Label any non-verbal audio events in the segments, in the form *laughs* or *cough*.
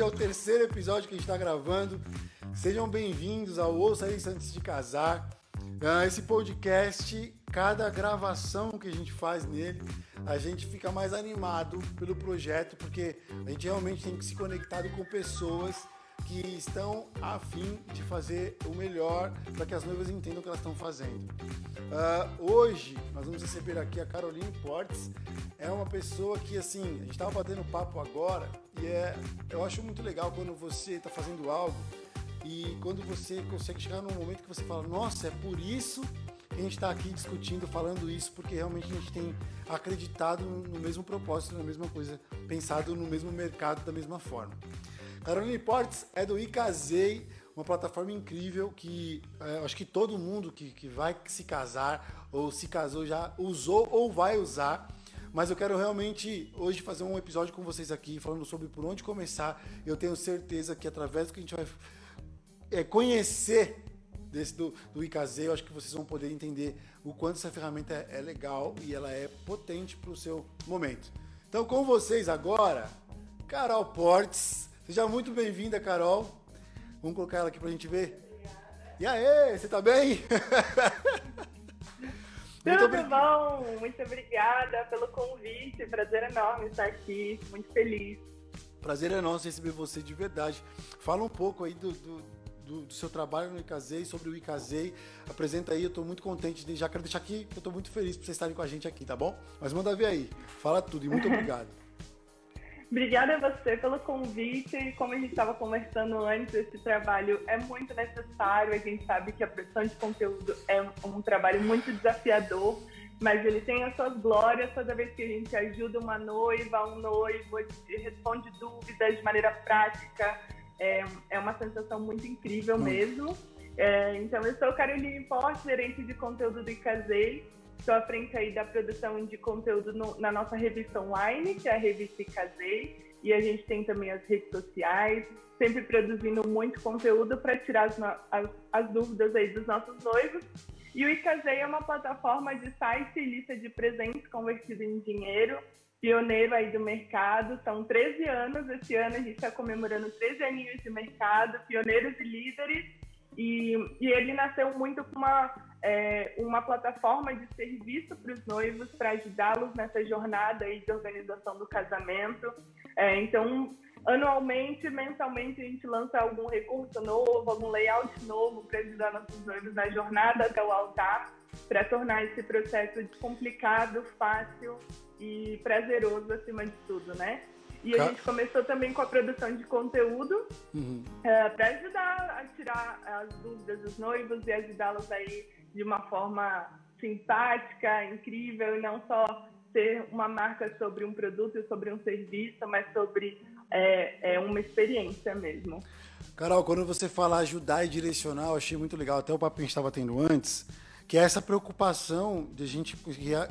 é o terceiro episódio que a gente está gravando. Sejam bem-vindos ao Ouça Isso Antes de Casar. Uh, esse podcast, cada gravação que a gente faz nele, a gente fica mais animado pelo projeto, porque a gente realmente tem que se conectar com pessoas que estão a fim de fazer o melhor para que as noivas entendam o que elas estão fazendo. Uh, hoje nós vamos receber aqui a Caroline Portes. É uma pessoa que assim a gente estava batendo papo agora e é eu acho muito legal quando você está fazendo algo e quando você consegue chegar num momento que você fala, nossa, é por isso que a gente está aqui discutindo, falando isso, porque realmente a gente tem acreditado no mesmo propósito, na mesma coisa, pensado no mesmo mercado da mesma forma. Caroline Portes é do Icasei, uma plataforma incrível que é, acho que todo mundo que, que vai se casar ou se casou já usou ou vai usar. Mas eu quero realmente hoje fazer um episódio com vocês aqui falando sobre por onde começar. Eu tenho certeza que através do que a gente vai é, conhecer desse do, do Icasei, eu acho que vocês vão poder entender o quanto essa ferramenta é, é legal e ela é potente para o seu momento. Então, com vocês agora, Carol Portes. Seja muito bem-vinda, Carol. Vamos colocar ela aqui pra gente ver. E aí, você tá bem? *laughs* Tudo bom? Muito obrigada pelo convite. Prazer enorme estar aqui. Muito feliz. Prazer é nosso receber você de verdade. Fala um pouco aí do, do, do, do seu trabalho no Icasei, sobre o Icasei. Apresenta aí, eu estou muito contente. De, já quero deixar aqui eu estou muito feliz por vocês estarem com a gente aqui, tá bom? Mas manda ver aí. Fala tudo e muito *laughs* obrigado. Obrigada a você pelo convite. Como a gente estava conversando antes, esse trabalho é muito necessário. A gente sabe que a produção de conteúdo é um trabalho muito desafiador, mas ele tem as suas glórias toda vez que a gente ajuda uma noiva, um noivo, responde dúvidas de maneira prática. É, é uma sensação muito incrível mesmo. É, então, eu sou Caroline Porte, gerente de conteúdo do Icasei. Estou à frente aí da produção de conteúdo no, na nossa revista online, que é a revista Casei, e a gente tem também as redes sociais, sempre produzindo muito conteúdo para tirar as, as, as, dúvidas aí dos nossos noivos. E o Icasei é uma plataforma de site e lista de presentes convertido em dinheiro, pioneiro aí do mercado. São 13 anos, esse ano a gente está comemorando 13 aninhos de mercado, pioneiros e líderes. E, e ele nasceu muito com uma é, uma plataforma de serviço para os noivos, para ajudá-los nessa jornada aí de organização do casamento. É, então, anualmente, mensalmente, a gente lança algum recurso novo, algum layout novo para ajudar nossos noivos na jornada até o altar, para tornar esse processo descomplicado, fácil e prazeroso acima de tudo, né? E a gente começou também com a produção de conteúdo uhum. é, para ajudar a tirar as dúvidas dos noivos e ajudá-los aí de uma forma simpática, incrível, e não só ser uma marca sobre um produto e sobre um serviço, mas sobre é, é uma experiência mesmo. Carol, quando você fala ajudar e direcionar, eu achei muito legal, até o papo que a gente estava tendo antes, que é essa preocupação de a gente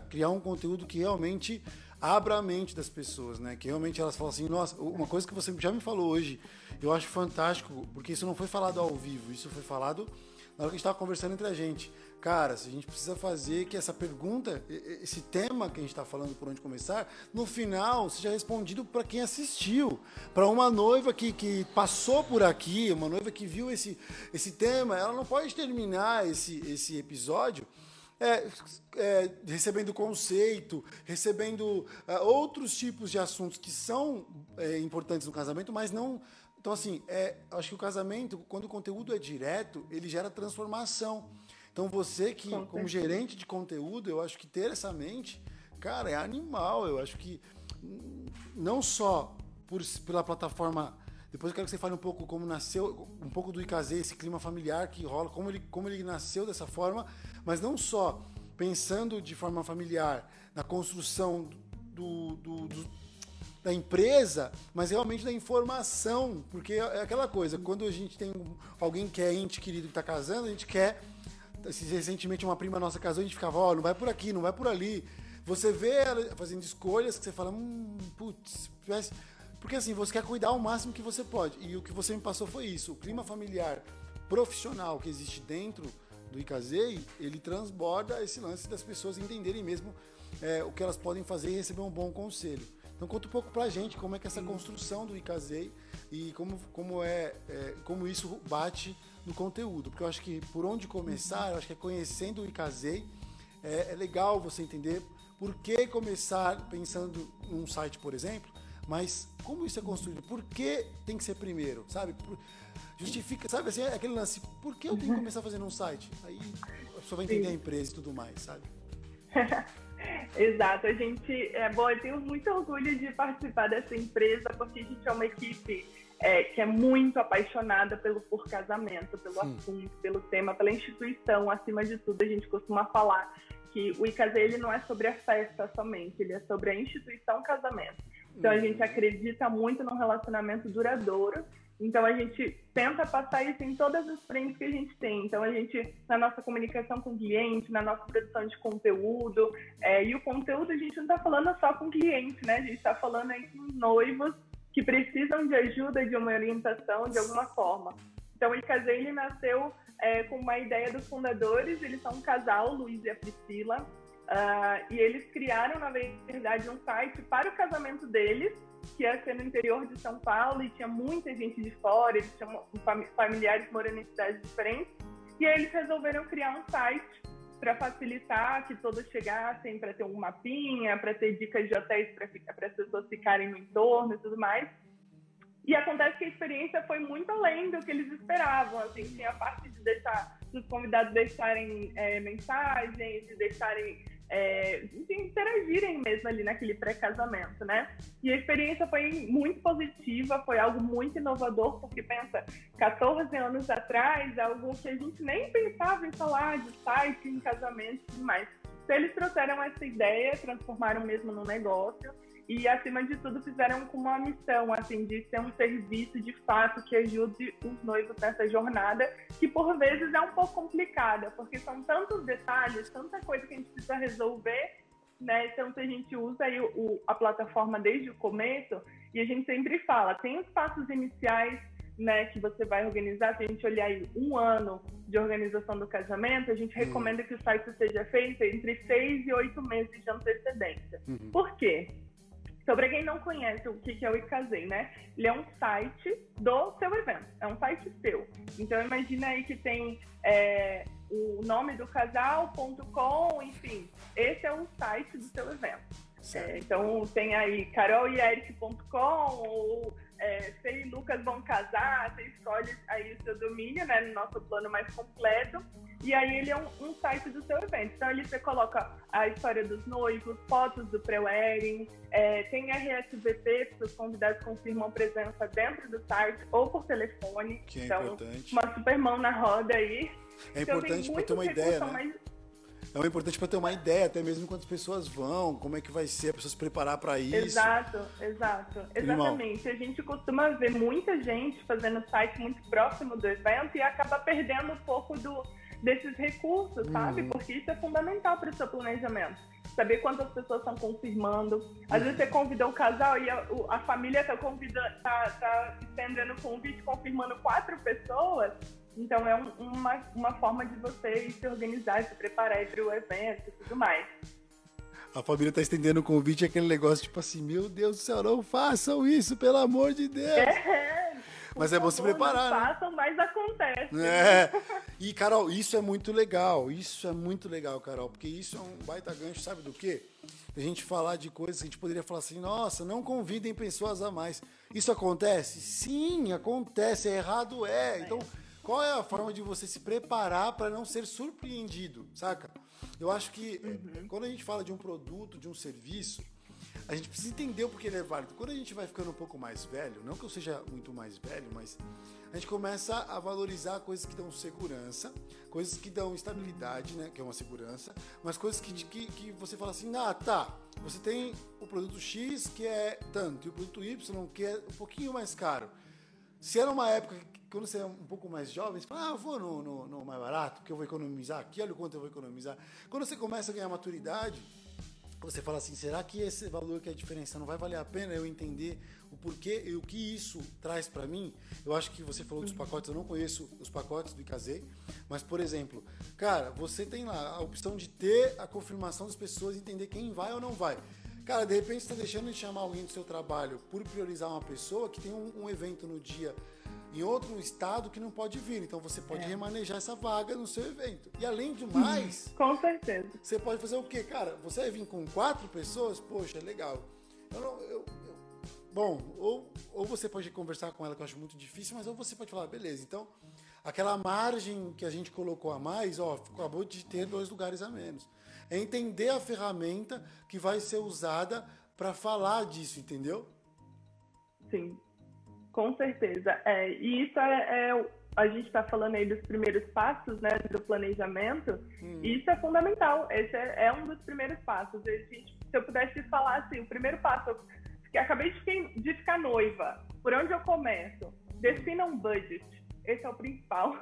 criar, um conteúdo que realmente abra a mente das pessoas, né? Que realmente elas falam assim, nossa, uma coisa que você já me falou hoje, eu acho fantástico, porque isso não foi falado ao vivo, isso foi falado na hora que a gente estava conversando entre a gente cara, a gente precisa fazer que essa pergunta, esse tema que a gente está falando por onde começar, no final seja respondido para quem assistiu, para uma noiva que, que passou por aqui, uma noiva que viu esse, esse tema, ela não pode terminar esse, esse episódio é, é, recebendo conceito, recebendo é, outros tipos de assuntos que são é, importantes no casamento, mas não. Então, assim, é, acho que o casamento, quando o conteúdo é direto, ele gera transformação. Então você que, Com como gerente de conteúdo, eu acho que ter essa mente, cara, é animal. Eu acho que não só por, pela plataforma. Depois eu quero que você fale um pouco como nasceu, um pouco do IKZ, esse clima familiar que rola, como ele, como ele nasceu dessa forma, mas não só pensando de forma familiar na construção do, do, do da empresa, mas realmente da informação, porque é aquela coisa, quando a gente tem alguém que é ente querido que está casando, a gente quer recentemente uma prima nossa casou, a gente ficava, ó, oh, não vai por aqui, não vai por ali. Você vê ela fazendo escolhas que você fala, hum, putz, porque assim, você quer cuidar o máximo que você pode. E o que você me passou foi isso. O clima familiar profissional que existe dentro do Icazei, ele transborda esse lance das pessoas entenderem mesmo é, o que elas podem fazer e receber um bom conselho. Então conta um pouco pra gente como é que é essa construção do Icasei e como, como é, é, como isso bate no conteúdo. Porque eu acho que por onde começar, eu acho que é conhecendo o Icasei, é, é legal você entender por que começar pensando num site, por exemplo, mas como isso é construído? Por que tem que ser primeiro, sabe? Por, justifica, sabe assim, é aquele lance, por que eu tenho que começar fazendo um site? Aí a pessoa vai entender Sim. a empresa e tudo mais, sabe? *laughs* Exato, a gente, é bom, eu tenho muito orgulho de participar dessa empresa, porque a gente é uma equipe é, que é muito apaixonada pelo por casamento, pelo Sim. assunto, pelo tema, pela instituição, acima de tudo, a gente costuma falar que o ICASE ele não é sobre a festa somente, ele é sobre a instituição casamento. Então a gente uhum. acredita muito num relacionamento duradouro então a gente tenta passar isso em todas as frentes que a gente tem. Então a gente, na nossa comunicação com o cliente, na nossa produção de conteúdo, é, e o conteúdo a gente não está falando só com o cliente, né? A gente está falando aí com noivos que precisam de ajuda, de uma orientação, de alguma forma. Então o Icasei, ele nasceu é, com uma ideia dos fundadores, eles são um casal, Luiz e a Priscila, uh, e eles criaram, na verdade, um site para o casamento deles, que ia ser no interior de São Paulo e tinha muita gente de fora, eles tinham familiares morando em cidades diferentes. E aí eles resolveram criar um site para facilitar que todos chegassem, para ter um mapinha, para ter dicas de hotéis para as pessoas ficarem no entorno e tudo mais. E acontece que a experiência foi muito além do que eles esperavam. Assim, tinha a parte de deixar os convidados deixarem é, mensagens, de deixarem é, interagirem mesmo ali naquele pré-casamento, né? E a experiência foi muito positiva, foi algo muito inovador, porque pensa, 14 anos atrás, algo que a gente nem pensava em falar de site, em casamento e tudo mais. Então eles trouxeram essa ideia, transformaram mesmo no negócio e acima de tudo fizeram com uma missão assim de ser um serviço de fato que ajude os noivos nessa jornada que por vezes é um pouco complicada porque são tantos detalhes tanta coisa que a gente precisa resolver né então se a gente usa aí o, a plataforma desde o começo e a gente sempre fala tem os passos iniciais né, que você vai organizar, se a gente olhar aí um ano de organização do casamento, a gente hum. recomenda que o site seja feito entre seis e oito meses de antecedência. Uhum. Por quê? Então, para quem não conhece o que é o Icasei, né? Ele é um site do seu evento, é um site seu. Então, imagina aí que tem é, o nome do casal.com, enfim, esse é o site do seu evento. É, então, tem aí carolyeric.com ou é, Fê e Lucas vão casar, você escolhe aí o seu domínio, né, no nosso plano mais completo. E aí ele é um, um, site do seu evento. Então ali você coloca a história dos noivos, fotos do pré-wedding, é, tem RSVP, que os convidados confirmam presença dentro do site ou por telefone. Que é então, importante. Uma super mão na roda aí. É então, importante para ter uma ideia, né? Mais... É importante para ter uma ideia, até mesmo quantas pessoas vão, como é que vai ser, a pessoa se preparar para isso. Exato, exato. Exatamente. A gente costuma ver muita gente fazendo site muito próximo do evento e acaba perdendo um pouco do, desses recursos, sabe? Uhum. Porque isso é fundamental para o seu planejamento. Saber quantas pessoas estão confirmando. Às uhum. vezes você convida um casal e a, a família está tá, tá estendendo o convite, confirmando quatro pessoas. Então é um, uma, uma forma de você se organizar, se preparar para o evento e tudo mais. A família está estendendo o convite, aquele negócio tipo assim, meu Deus do céu, não façam isso, pelo amor de Deus. É. *laughs* Mas é bom se preparar, não né? Façam, mas acontece. É. E, Carol, isso é muito legal. Isso é muito legal, Carol, porque isso é um baita gancho, sabe do quê? A gente falar de coisas que a gente poderia falar assim, nossa, não convidem pessoas a mais. Isso acontece? Sim, acontece. É errado, é. Então, qual é a forma de você se preparar para não ser surpreendido, saca? Eu acho que uhum. quando a gente fala de um produto, de um serviço, a gente precisa entender o porquê ele é válido. Quando a gente vai ficando um pouco mais velho, não que eu seja muito mais velho, mas a gente começa a valorizar coisas que dão segurança, coisas que dão estabilidade, né, que é uma segurança, mas coisas que, que, que você fala assim, ah, tá, você tem o produto X que é tanto, e o produto Y que é um pouquinho mais caro. Se era uma época quando você é um pouco mais jovem, você fala, ah, eu vou no, no, no mais barato, porque eu vou economizar aqui, olha o quanto eu vou economizar. Quando você começa a ganhar maturidade, você fala assim, será que esse valor que é a diferença não vai valer a pena eu entender o porquê e o que isso traz para mim? Eu acho que você falou dos pacotes, eu não conheço os pacotes do Icazei, mas por exemplo, cara, você tem lá a opção de ter a confirmação das pessoas, entender quem vai ou não vai. Cara, de repente você está deixando de chamar alguém do seu trabalho por priorizar uma pessoa que tem um, um evento no dia em outro estado que não pode vir. Então você pode é. remanejar essa vaga no seu evento. E além de mais. com certeza. Você pode fazer o quê? Cara, você vai vir com quatro pessoas? Poxa, legal. Eu não, eu, eu, bom, ou, ou você pode conversar com ela, que eu acho muito difícil, mas ou você pode falar, beleza, então aquela margem que a gente colocou a mais, ó, acabou de ter dois lugares a menos. É entender a ferramenta que vai ser usada para falar disso, entendeu? Sim, com certeza. É, e isso é, é a gente está falando aí dos primeiros passos, né, do planejamento. Hum. E isso é fundamental. Esse é, é um dos primeiros passos. Gente, se eu pudesse falar assim, o primeiro passo, que acabei de, de ficar noiva, por onde eu começo? Defina um budget esse é o principal.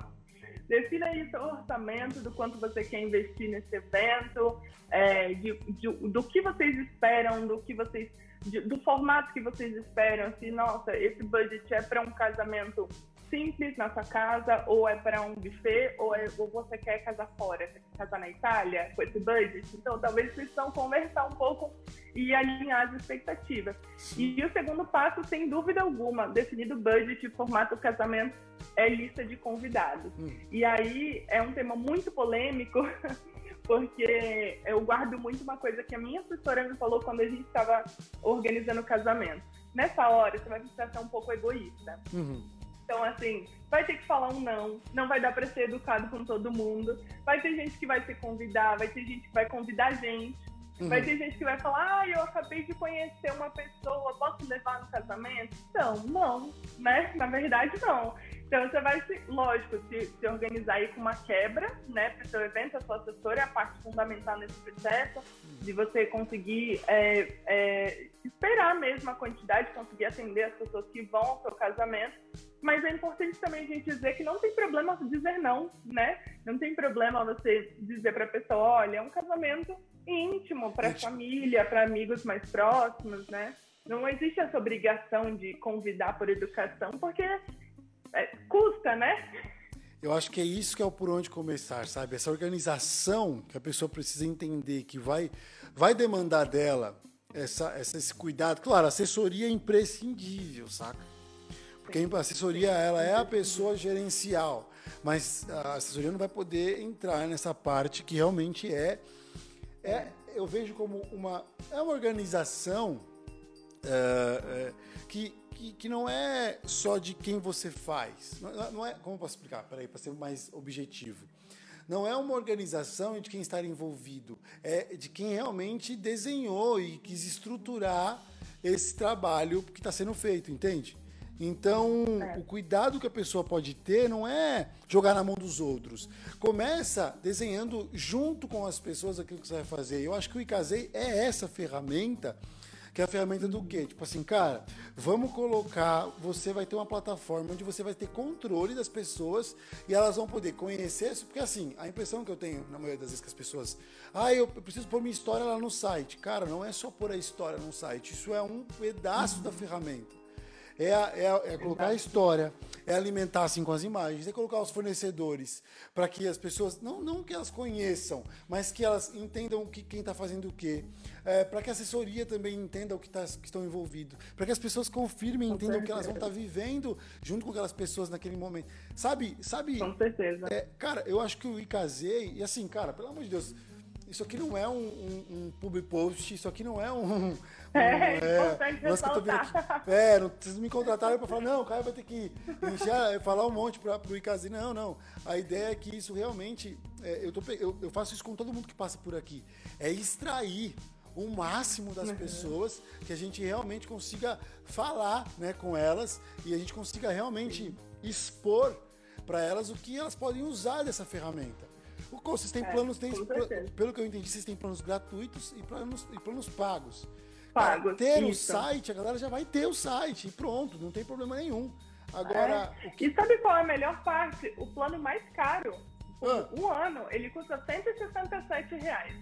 Defina aí seu orçamento, do quanto você quer investir nesse evento, é, de, de, do que vocês esperam, do que vocês, de, do formato que vocês esperam. Se, nossa, esse budget é para um casamento simples na sua casa, ou é para um buffet, ou, é, ou você quer casar fora, você quer casar na Itália com esse budget. Então, talvez precisam conversar um pouco e alinhar as expectativas. E, e o segundo passo, sem dúvida alguma, definido o budget e formato do casamento, é lista de convidados. Hum. E aí é um tema muito polêmico, *laughs* porque eu guardo muito uma coisa que a minha assessora me falou quando a gente estava organizando o casamento. Nessa hora, você vai precisar ser um pouco egoísta. Uhum. Então, assim, vai ter que falar um não, não vai dar para ser educado com todo mundo. Vai ter gente que vai se convidar, vai ter gente que vai convidar a gente. Uhum. Vai ter gente que vai falar, ah, eu acabei de conhecer uma pessoa, posso levar no casamento? Então, não, né? Na verdade, não. Então você vai, se, lógico, se, se organizar aí com uma quebra, né, para o seu evento, a sua assessora é a parte fundamental nesse processo, de você conseguir é, é, esperar mesmo a quantidade, conseguir atender as pessoas que vão ao seu casamento. Mas é importante também a gente dizer que não tem problema dizer não, né? Não tem problema você dizer para a pessoa, olha, é um casamento íntimo para a família, para amigos mais próximos, né? Não existe essa obrigação de convidar por educação, porque é, custa, né? Eu acho que é isso que é o por onde começar, sabe? Essa organização que a pessoa precisa entender que vai, vai demandar dela essa, essa, esse cuidado. Claro, assessoria é imprescindível, saca? A assessoria ela é a pessoa gerencial, mas a assessoria não vai poder entrar nessa parte que realmente é, é eu vejo como uma, é uma organização é, que que, que não é só de quem você faz. Não, não é, como eu posso explicar? Peraí, para ser mais objetivo. Não é uma organização de quem está envolvido, é de quem realmente desenhou e quis estruturar esse trabalho que está sendo feito, entende? Então, é. o cuidado que a pessoa pode ter não é jogar na mão dos outros. Começa desenhando junto com as pessoas aquilo que você vai fazer. Eu acho que o Icasei é essa ferramenta que é a ferramenta do quê? Tipo assim, cara, vamos colocar, você vai ter uma plataforma onde você vai ter controle das pessoas e elas vão poder conhecer isso, porque assim, a impressão que eu tenho na maioria das vezes que as pessoas, ah, eu preciso pôr minha história lá no site. Cara, não é só pôr a história no site, isso é um pedaço da ferramenta é, é, é colocar a história, é alimentar assim com as imagens, é colocar os fornecedores para que as pessoas, não, não que elas conheçam, mas que elas entendam que, quem está fazendo o quê, é, para que a assessoria também entenda o que, tá, que estão envolvidos, para que as pessoas confirmem, com entendam o que elas vão estar tá vivendo junto com aquelas pessoas naquele momento. Sabe, sabe? Com certeza. É, cara, eu acho que o Icasei, e assim, cara, pelo amor de Deus, isso aqui não é um, um, um public post, isso aqui não é um. *laughs* é, é importante ressaltar. É, não, vocês me contrataram para falar, não, o cara vai ter que encher, falar um monte para o Icasi. Não, não. A ideia é que isso realmente. É, eu, tô, eu, eu faço isso com todo mundo que passa por aqui. É extrair o máximo das uhum. pessoas, que a gente realmente consiga falar né, com elas e a gente consiga realmente expor para elas o que elas podem usar dessa ferramenta. Vocês têm é, planos, tem, pelo que eu entendi, vocês têm planos gratuitos e planos, e planos pagos. Pagos. ter o site, a galera já vai ter o site e pronto, não tem problema nenhum. Agora. É. E sabe qual é a melhor parte? O plano mais caro, ah. um ano, ele custa 167 reais.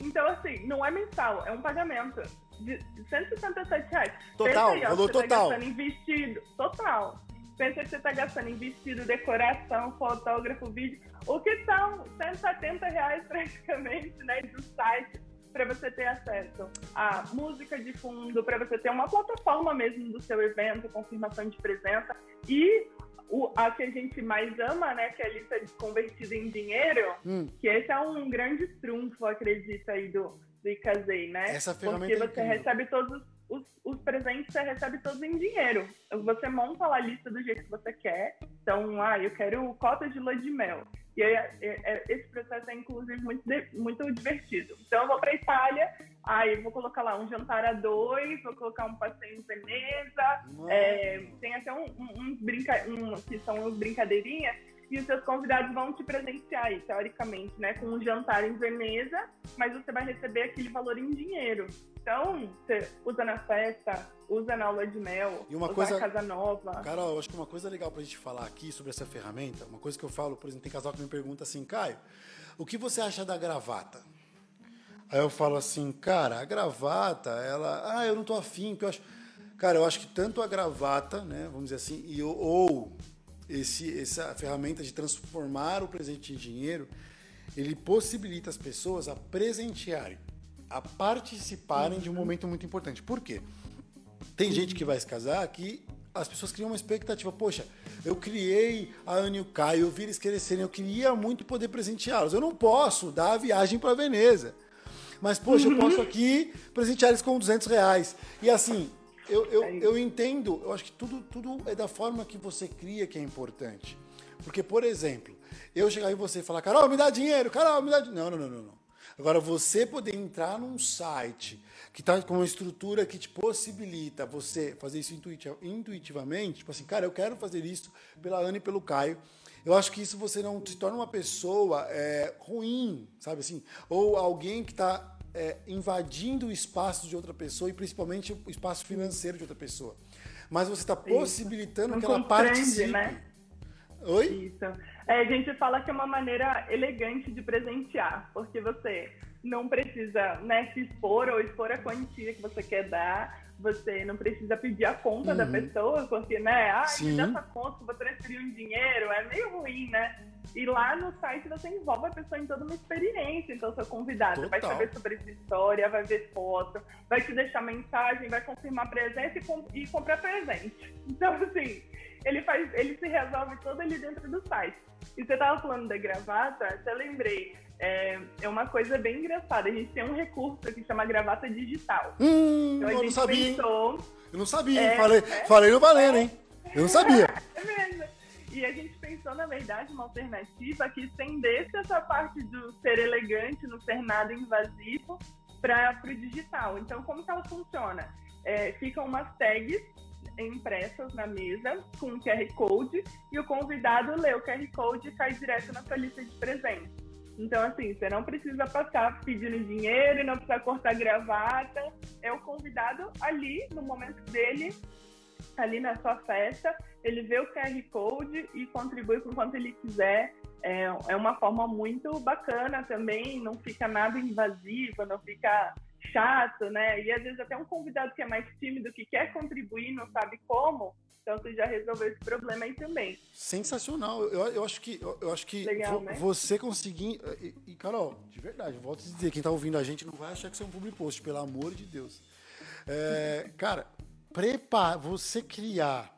Então, assim, não é mensal, é um pagamento de 167 reais. Total, aí, ó, valor você tá total. Tá gastando em vestido, total. Pensa que você está gastando em vestido, decoração, fotógrafo, vídeo. O que são 170 reais *laughs* praticamente, né, do site para você ter acesso a música de fundo, para você ter uma plataforma mesmo do seu evento, confirmação de presença e o, a que a gente mais ama, né, que é a lista de convertida em dinheiro, hum. que esse é um grande trunfo, acredito, aí do, do Icazei, né? Essa ferramenta Porque você é recebe todos os, os, presentes, você recebe todos em dinheiro. Você monta lá a lista do jeito que você quer. Então, ah, eu quero cota de lua de mel. E aí, é, é, esse processo é, inclusive, muito, muito divertido. Então, eu vou para Itália, aí vou colocar lá um jantar a dois, vou colocar um passeio em Veneza, é, tem até um, um, um, brinca, um que são brincadeirinhas, e os seus convidados vão te presentear aí, teoricamente, né, com um jantar em Veneza, mas você vai receber aquele valor em dinheiro. Então, você usa na festa, usa na aula de mel, e uma usa coisa, na casa nova. Carol, eu acho que uma coisa legal pra gente falar aqui sobre essa ferramenta, uma coisa que eu falo, por exemplo, tem casal que me pergunta assim, Caio, o que você acha da gravata? Aí eu falo assim, cara, a gravata, ela, ah, eu não tô afim, porque eu acho, cara, eu acho que tanto a gravata, né, vamos dizer assim, e, ou esse, essa ferramenta de transformar o presente em dinheiro, ele possibilita as pessoas a presentearem a participarem de um uhum. momento muito importante. Por quê? Tem gente que vai se casar que as pessoas criam uma expectativa. Poxa, eu criei a Ana e o Caio, eu vi eles crescerem, eu queria muito poder presenteá-los. Eu não posso dar a viagem para Veneza. Mas, poxa, eu posso *laughs* aqui presentear eles com 200 reais. E assim, eu, eu, é eu entendo, eu acho que tudo, tudo é da forma que você cria que é importante. Porque, por exemplo, eu chegar em você e falar, Carol, me dá dinheiro, Carol, me dá dinheiro. Não, não, não, não. não. Agora, você poder entrar num site que está com uma estrutura que te possibilita você fazer isso intuitivamente, tipo assim, cara, eu quero fazer isso pela Ana e pelo Caio. Eu acho que isso você não se torna uma pessoa é, ruim, sabe assim? Ou alguém que está é, invadindo o espaço de outra pessoa e principalmente o espaço financeiro de outra pessoa. Mas você está possibilitando não que ela participe. Né? Oi? Isso. É, a gente fala que é uma maneira elegante de presentear, porque você não precisa né, se expor ou expor a quantia que você quer dar. Você não precisa pedir a conta uhum. da pessoa, porque, né? Ah, me dá essa conta, vou transferir um dinheiro. É meio ruim, né? E lá no site você envolve a pessoa em toda uma experiência. Então, seu convidado Total. vai saber sobre essa história, vai ver foto, vai te deixar mensagem, vai confirmar presença e, e comprar presente. Então, assim, ele faz, ele se resolve todo ali dentro do site. E você estava falando da gravata, até lembrei. É, é uma coisa bem engraçada. A gente tem um recurso que chama gravata digital. Hum, então, eu não sabia. Pensou, eu não sabia. É, falei, é, falei no valendo, hein? Eu não sabia. *laughs* É mesmo. E a gente pensou, na verdade, uma alternativa que estendesse essa parte do ser elegante, não ser nada invasivo, para o digital. Então, como que ela funciona? É, ficam umas tags impressas na mesa com um QR Code e o convidado lê o QR Code e cai direto na sua lista de presentes. Então, assim, você não precisa passar pedindo dinheiro, não precisa cortar gravata. É o convidado ali, no momento dele, ali na sua festa, ele vê o QR Code e contribui com quanto ele quiser. É, é uma forma muito bacana também, não fica nada invasivo, não fica chato, né? E às vezes até um convidado que é mais tímido, que quer contribuir, não sabe como, então você já resolveu esse problema aí também. Sensacional. Eu, eu acho que, eu, eu acho que Legal, vo, né? você conseguir. E, e, Carol, de verdade, volto a dizer, quem está ouvindo a gente não vai achar que isso é um public post, pelo amor de Deus. É, *laughs* cara, prepara, você criar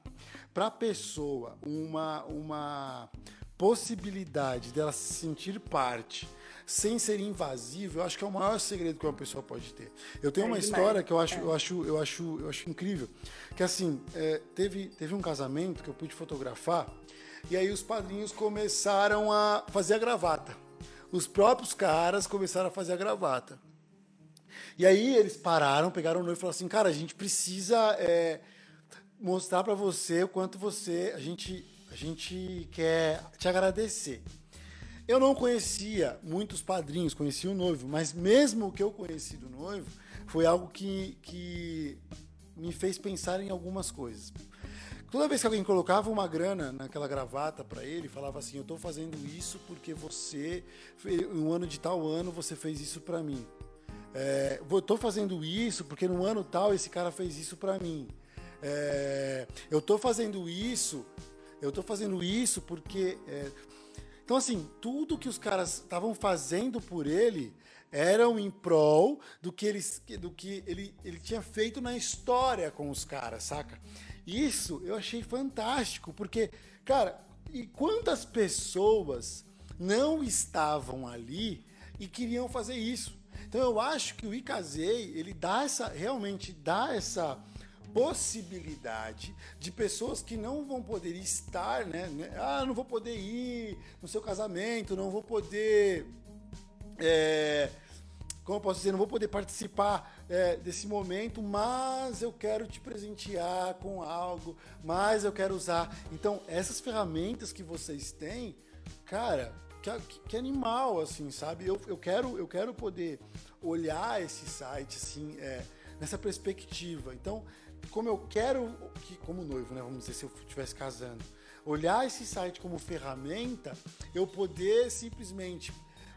para a pessoa uma, uma possibilidade dela se sentir parte sem ser invasivo, eu acho que é o maior segredo que uma pessoa pode ter. Eu tenho é uma história que eu acho, é. eu acho, eu acho, eu acho incrível, que assim, é, teve, teve um casamento que eu pude fotografar e aí os padrinhos começaram a fazer a gravata. Os próprios caras começaram a fazer a gravata. E aí eles pararam, pegaram o noivo e falaram assim, cara, a gente precisa é, mostrar para você o quanto você, a gente, a gente quer te agradecer. Eu não conhecia muitos padrinhos, conhecia o noivo, mas mesmo que eu conheci do noivo foi algo que, que me fez pensar em algumas coisas. Toda vez que alguém colocava uma grana naquela gravata para ele, falava assim: Eu estou fazendo isso porque você, no ano de tal ano, você fez isso para mim. É, estou fazendo isso porque no ano tal esse cara fez isso para mim. É, eu estou fazendo isso, eu estou fazendo isso porque é, Então, assim, tudo que os caras estavam fazendo por ele eram em prol do que, eles, do que ele, ele tinha feito na história com os caras, saca? Isso eu achei fantástico, porque, cara, e quantas pessoas não estavam ali e queriam fazer isso? Então eu acho que o Icazei, ele dá essa, realmente dá essa possibilidade de pessoas que não vão poder estar, né? né ah, não vou poder ir no seu casamento, não vou poder. É, como eu posso dizer, não vou poder participar é, desse momento, mas eu quero te presentear com algo, mas eu quero usar. Então, essas ferramentas que vocês têm, cara, que, que animal, assim, sabe? Eu, eu, quero, eu quero poder olhar esse site, assim, é, nessa perspectiva. Então, como eu quero, que, como noivo, né? Vamos dizer, se eu estivesse casando, olhar esse site como ferramenta, eu poder simplesmente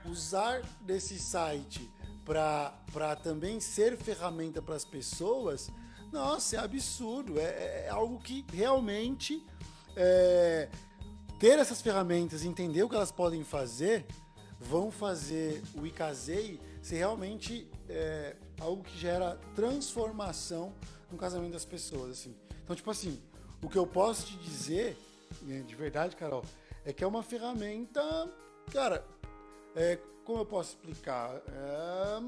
usar desse site para também ser ferramenta para as pessoas, nossa, é absurdo. É, é algo que realmente é, ter essas ferramentas, entender o que elas podem fazer, vão fazer o Icasei ser realmente é, algo que gera transformação no casamento das pessoas. Assim. Então, tipo assim, o que eu posso te dizer, né, de verdade, Carol, é que é uma ferramenta, cara, é, como eu posso explicar? É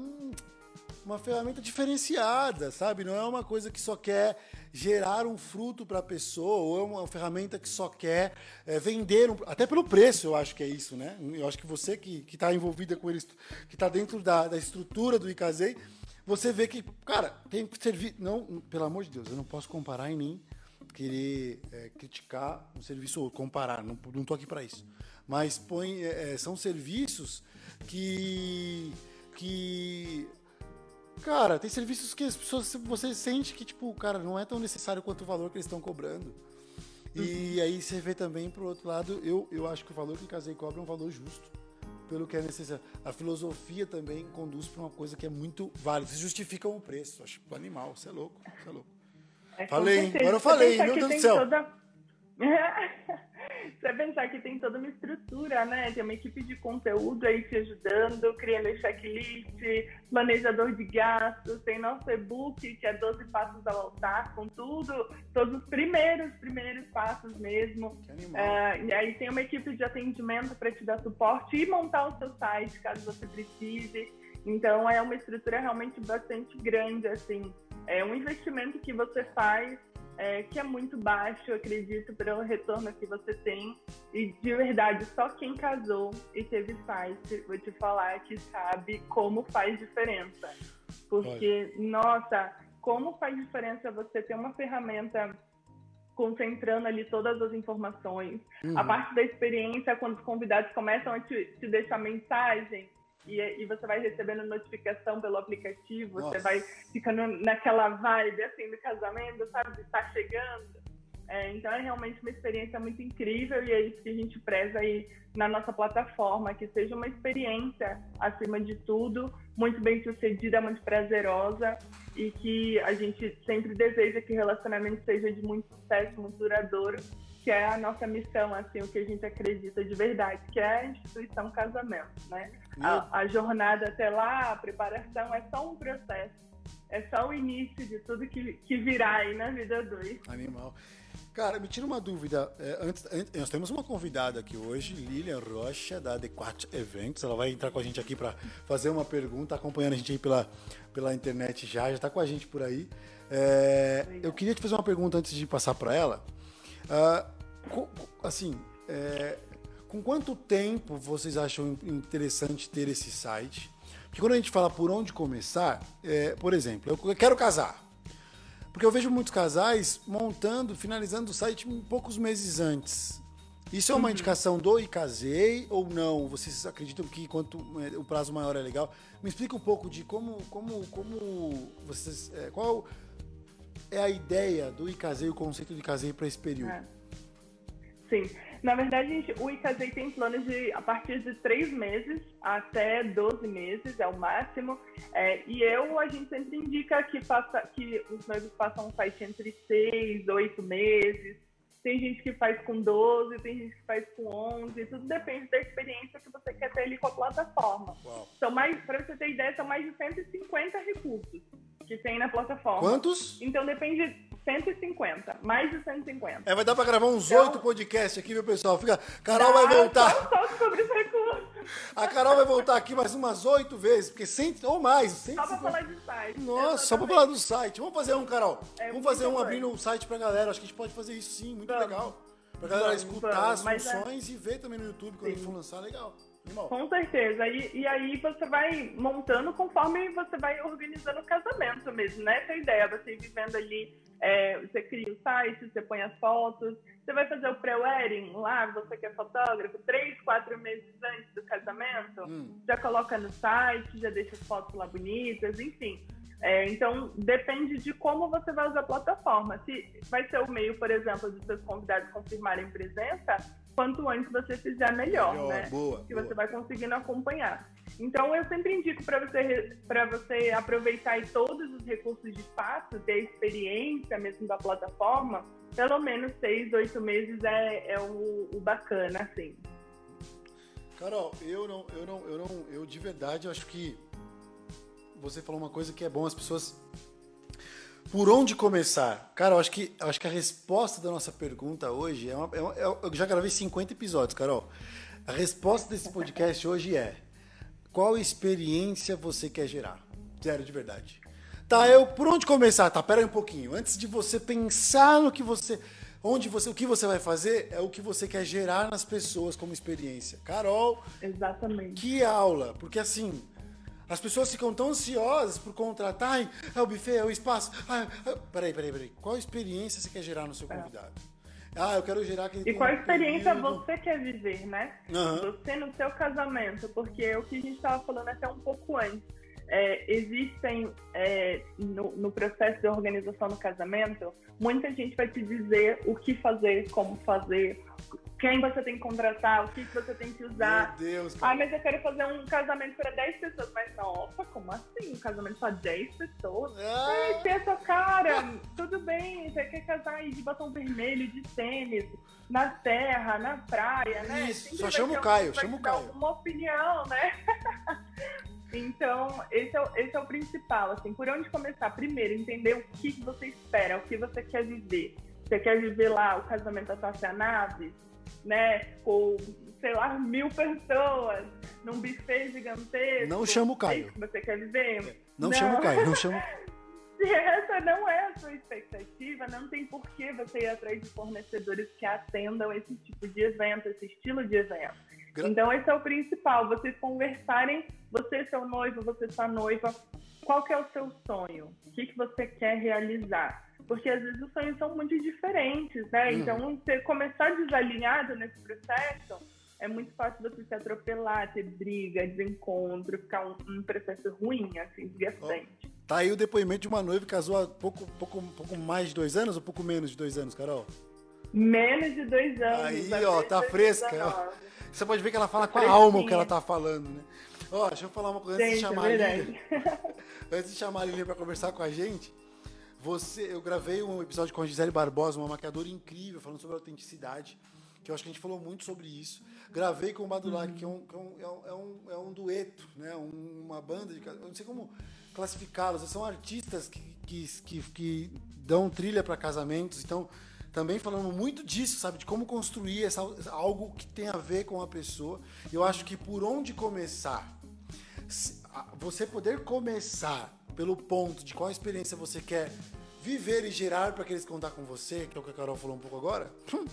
uma ferramenta diferenciada, sabe? Não é uma coisa que só quer gerar um fruto para a pessoa, ou é uma ferramenta que só quer é, vender, um, até pelo preço, eu acho que é isso, né? Eu acho que você que está envolvida com eles, que está dentro da, da estrutura do Icasei, você vê que, cara, tem que servir. Não, pelo amor de Deus, eu não posso comparar e nem querer é, criticar um serviço ou comparar, não, não tô aqui para isso. Mas põe, é, são serviços que. que. Cara, tem serviços que as pessoas. Você sente que, tipo, cara, não é tão necessário quanto o valor que eles estão cobrando. E uhum. aí você vê também, pro outro lado, eu, eu acho que o valor que Casei cobra é um valor justo. Pelo que é necessário. A filosofia também conduz para uma coisa que é muito válida. Vocês justificam o preço. Acho animal, você é louco. Você é louco. É, falei, agora eu falei, meu Deus do céu. Toda... *laughs* *laughs* Você pensar que tem toda uma estrutura, né? Tem uma equipe de conteúdo aí te ajudando, criando checklist, planejador de gastos, tem nosso e-book, que é 12 passos ao altar, com tudo, todos os primeiros, primeiros passos mesmo. Uh, e aí tem uma equipe de atendimento para te dar suporte e montar o seu site, caso você precise. Então é uma estrutura realmente bastante grande, assim. É um investimento que você faz é, que é muito baixo, acredito, pelo retorno que você tem. E de verdade, só quem casou e teve site, vou te falar que sabe como faz diferença. Porque, Pode. nossa, como faz diferença você ter uma ferramenta concentrando ali todas as informações. Uhum. A parte da experiência, quando os convidados começam a te, te deixar mensagem, e, e, você vai recebendo notificação pelo aplicativo, Nossa. você vai ficando naquela vibe assim do casamento, sabe? De estar tá chegando. É, então é realmente uma experiência muito incrível e é isso que a gente preza aí na nossa plataforma, que seja uma experiência, acima de tudo, muito bem sucedida, muito prazerosa e que a gente sempre deseja que o relacionamento seja de muito sucesso, muito duradouro que é a nossa missão, assim, o que a gente acredita de verdade, que é a instituição casamento, né? A, a, jornada até lá, a preparação é só um processo, é só o início de tudo que, que virá aí na vida dois. Animal. Cara, me tira uma dúvida. É, antes, antes, nós temos uma convidada aqui hoje, Lilian Rocha, da Adequat Eventos. Ela vai entrar com a gente aqui para fazer uma pergunta, acompanhando a gente aí pela, pela internet já, já está com a gente por aí. É, eu queria te fazer uma pergunta antes de passar para ela. Uh, assim, é, com quanto tempo vocês acham interessante ter esse site? Porque quando a gente fala por onde começar, é, por exemplo, eu quero casar. Porque eu vejo muitos casais montando, finalizando o site poucos meses antes. Isso é uma uhum. indicação do e casei ou não? Vocês acreditam que quanto é, o prazo maior é legal? Me explica um pouco de como, como, como vocês, é, qual é a ideia do e casei, o conceito de casei para esse período? É. Sim. Na verdade, gente, o ICASEI tem planos de a partir de três meses até 12 meses, é o máximo. É, e eu, a gente sempre indica que, faça, que os noivos façam um site entre seis, oito meses. tem gente que faz com 12, tem gente que faz com 11, tudo depende da experiência que você quer ter ali com a plataforma. Uau. São mais, para você ter ideia, são mais de 150 recursos que tem na plataforma. Quantos? Então depende 150, mais de 150. É, vai dar para gravar uns oito então, podcasts aqui, viu, pessoal? Fica, Carol dá, vai voltar. Só, só sobre. A Carol vai voltar aqui mais umas oito vezes, porque cem, ou mais. Só para falar de site. Nossa, exatamente. só para falar do site. Vamos fazer um, Carol. É Vamos fazer um abrindo um site pra galera. Acho que a gente pode fazer isso sim, muito vamos. legal. Pra galera vamos, escutar as é funções é... e ver também no YouTube quando sim. ele for lançar, legal. Com certeza. E, e aí você vai montando conforme você vai organizando o casamento mesmo, né? Essa é ideia, você vivendo ali, é, você cria o site, você põe as fotos, você vai fazer o pré-wedding lá, você que é fotógrafo, três, quatro meses antes do casamento, hum. já coloca no site, já deixa as fotos lá bonitas, enfim. É, então, depende de como você vai usar a plataforma. Se vai ser o meio, por exemplo, de seus convidados confirmarem presença, quanto antes você fizer, melhor, melhor né? Boa, que boa. você vai conseguindo acompanhar. Então, eu sempre indico para você, você aproveitar todos os recursos de fato, ter experiência mesmo da plataforma, pelo menos seis, oito meses é, é o, o bacana, assim. Carol, eu não, eu não, eu não, eu de verdade acho que você falou uma coisa que é bom as pessoas por onde começar? Cara, eu acho que, eu acho que a resposta da nossa pergunta hoje é, uma, é, uma, é Eu já gravei 50 episódios, Carol. A resposta desse podcast *laughs* hoje é: qual experiência você quer gerar? Zero de verdade. Tá, eu por onde começar? Tá, pera aí um pouquinho. Antes de você pensar no que você. Onde você, o que você vai fazer é o que você quer gerar nas pessoas como experiência. Carol. Exatamente. Que aula! Porque assim, as pessoas ficam tão ansiosas por contratar. É o buffet, é o espaço. Ai, ai. Peraí, peraí, peraí. Qual experiência você quer gerar no seu convidado? Ah, eu quero gerar aquele. E qual experiência você quer viver, né? Uhum. Você no seu casamento, porque é o que a gente estava falando até um pouco antes. É, existem é, no, no, processo de organização do casamento, muita gente vai te dizer o que fazer, como fazer, quem você tem que contratar, o que você tem que usar. Meu Deus, cara. Ah, mas eu quero fazer um casamento para 10 pessoas. Mas, nossa, como assim? Um casamento para 10 pessoas? Ah. Ai, pensa, cara, tudo bem, você quer casar aí de batom vermelho, de tênis, na terra, na praia, né? Isso, só chama o Caio, chama o Caio. Uma opinião, né? *laughs* Então, esse é, o, esse é o principal, assim, por onde começar? Primeiro, entender o que você espera, o que você quer viver. Você quer viver lá o casamento da sua nave? Né, com, sei lá, mil pessoas, num buffet gigantesco. Não chama o Caio. É que você quer viver? Não, não. chama o Caio, não chama. *laughs* Se essa não é a sua expectativa, não tem por que você ir atrás de fornecedores que atendam esse tipo de evento, esse estilo de evento. Gra então, esse é o principal, vocês conversarem, você seu noivo, você sua noiva, qual que é o seu sonho? O que, que você quer realizar? Porque às vezes os sonhos são muito diferentes, né? Uhum. Então, você começar desalinhado nesse processo é muito fácil você se atropelar, ter briga, desencontro, ficar um, um processo ruim, assim, desgastante. Oh, tá aí o depoimento de uma noiva que casou há pouco, pouco, pouco mais de dois anos ou pouco menos de dois anos, Carol? Menos de dois anos. Aí, ó, tá fresca. Você pode ver que ela fala com a alma o que ela tá falando, né? Ó, deixa eu falar uma coisa antes de chamar é a Lilian. *laughs* antes de chamar a Lilian pra conversar com a gente. Você, eu gravei um episódio com a Gisele Barbosa, uma maquiadora incrível, falando sobre autenticidade, que eu acho que a gente falou muito sobre isso. Gravei com o Badulac, uhum. que é um, que é um, é um, é um dueto, né? uma banda de. Eu não sei como classificá-los, são artistas que, que, que, que dão trilha para casamentos, então também falando muito disso, sabe? De como construir essa, algo que tem a ver com a pessoa. Eu acho que por onde começar, você poder começar pelo ponto de qual experiência você quer viver e gerar para que eles contar com você, que é o que a Carol falou um pouco agora. Hum.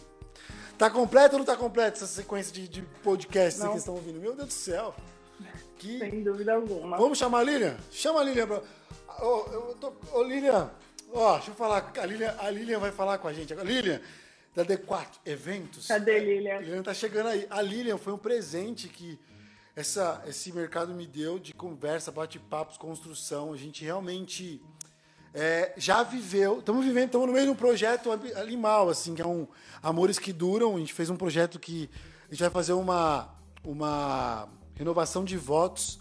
Tá completo ou não tá completo essa sequência de, de podcasts que estão ouvindo? Meu Deus do céu. Que... Sem dúvida alguma. Vamos chamar a Lilian? Chama a Lilian pra. Ô, oh, tô... oh, Lilian, Ó, deixa eu falar. A Lilian, a Lilian vai falar com a gente agora. Lilian, da D4 Eventos. Cadê Lilian? A Lilian tá chegando aí. A Lilian foi um presente que essa, esse mercado me deu de conversa, bate-papos, construção. A gente realmente é, já viveu. Estamos vivendo, estamos no meio de um projeto animal, assim, que é um Amores que Duram. A gente fez um projeto que a gente vai fazer uma, uma renovação de votos